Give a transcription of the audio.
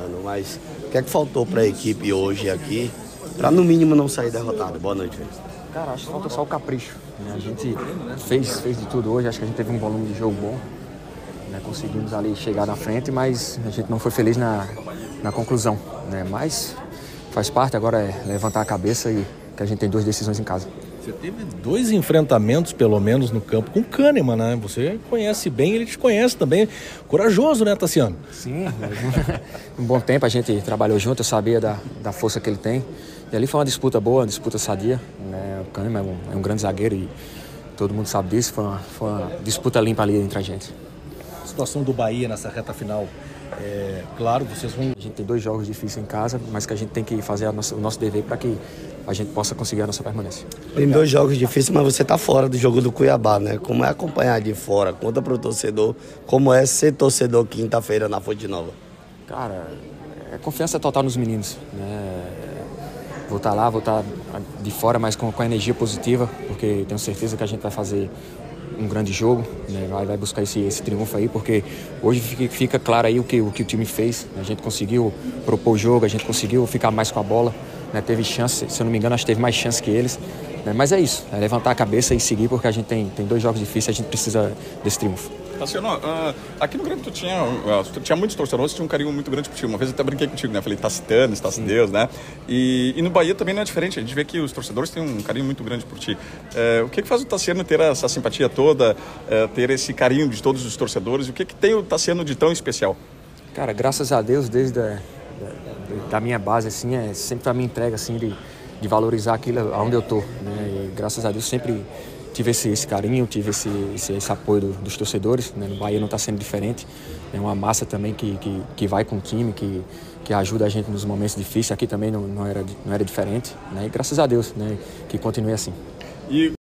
brincando, mas o que é que faltou para a equipe hoje aqui, para no mínimo não sair derrotado? Boa noite. Cara, acho que falta só o capricho. Né? A gente fez, fez de tudo hoje, acho que a gente teve um volume de jogo bom. Né? Conseguimos ali chegar na frente, mas a gente não foi feliz na, na conclusão. Né? Mas faz parte, agora é levantar a cabeça e que a gente tem duas decisões em casa. Você teve dois enfrentamentos, pelo menos, no campo com o Kahneman, né? Você conhece bem, ele te conhece também. Corajoso, né, Tassiano? Sim, um bom tempo a gente trabalhou junto, eu sabia da, da força que ele tem. E ali foi uma disputa boa, uma disputa sadia. Né? O Kahneman é um, é um grande zagueiro e todo mundo sabe disso. Foi uma, foi uma disputa limpa ali entre a gente. A situação do Bahia nessa reta final é, claro, vocês vão. A gente tem dois jogos difíceis em casa, mas que a gente tem que fazer nossa, o nosso dever para que a gente possa conseguir a nossa permanência. Tem dois jogos difíceis, mas você está fora do jogo do Cuiabá, né? Como é acompanhar de fora, conta para o torcedor, como é ser torcedor quinta-feira na Fonte Nova? Cara, é confiança total nos meninos, né? Vou estar tá lá, vou estar tá de fora, mas com, com energia positiva, porque tenho certeza que a gente vai fazer um grande jogo, né? vai, vai buscar esse, esse triunfo aí, porque hoje fica, fica, claro aí o que, o que o time fez. A gente conseguiu propor o jogo, a gente conseguiu ficar mais com a bola, né? teve chance, se eu não me engano, acho que teve mais chance que eles. Né? Mas é isso, é levantar a cabeça e seguir, porque a gente tem, tem dois jogos difíceis, a gente precisa desse triunfo. Tassiano, uh, aqui no Grêmio tu tinha, uh, tu tinha muitos torcedores, tinha um carinho muito grande por ti. Uma vez eu até brinquei contigo, né? Falei, Tacitano, Taci Deus, né? E, e, no Bahia também não é diferente. A gente vê que os torcedores têm um carinho muito grande por ti. Uh, o que, que faz o Tassiano ter essa simpatia toda, uh, ter esse carinho de todos os torcedores? O que, que tem o Tassiano de tão especial? Cara, graças a Deus, desde a, da, da minha base, assim, é sempre a minha entrega, assim, de, de valorizar aquilo onde eu tô, né? E graças a Deus sempre tive esse, esse carinho, tive esse, esse, esse apoio do, dos torcedores. Né? No Bahia não está sendo diferente. É uma massa também que, que, que vai com o time, que, que ajuda a gente nos momentos difíceis. Aqui também não, não, era, não era diferente. Né? E graças a Deus né? que continue assim. E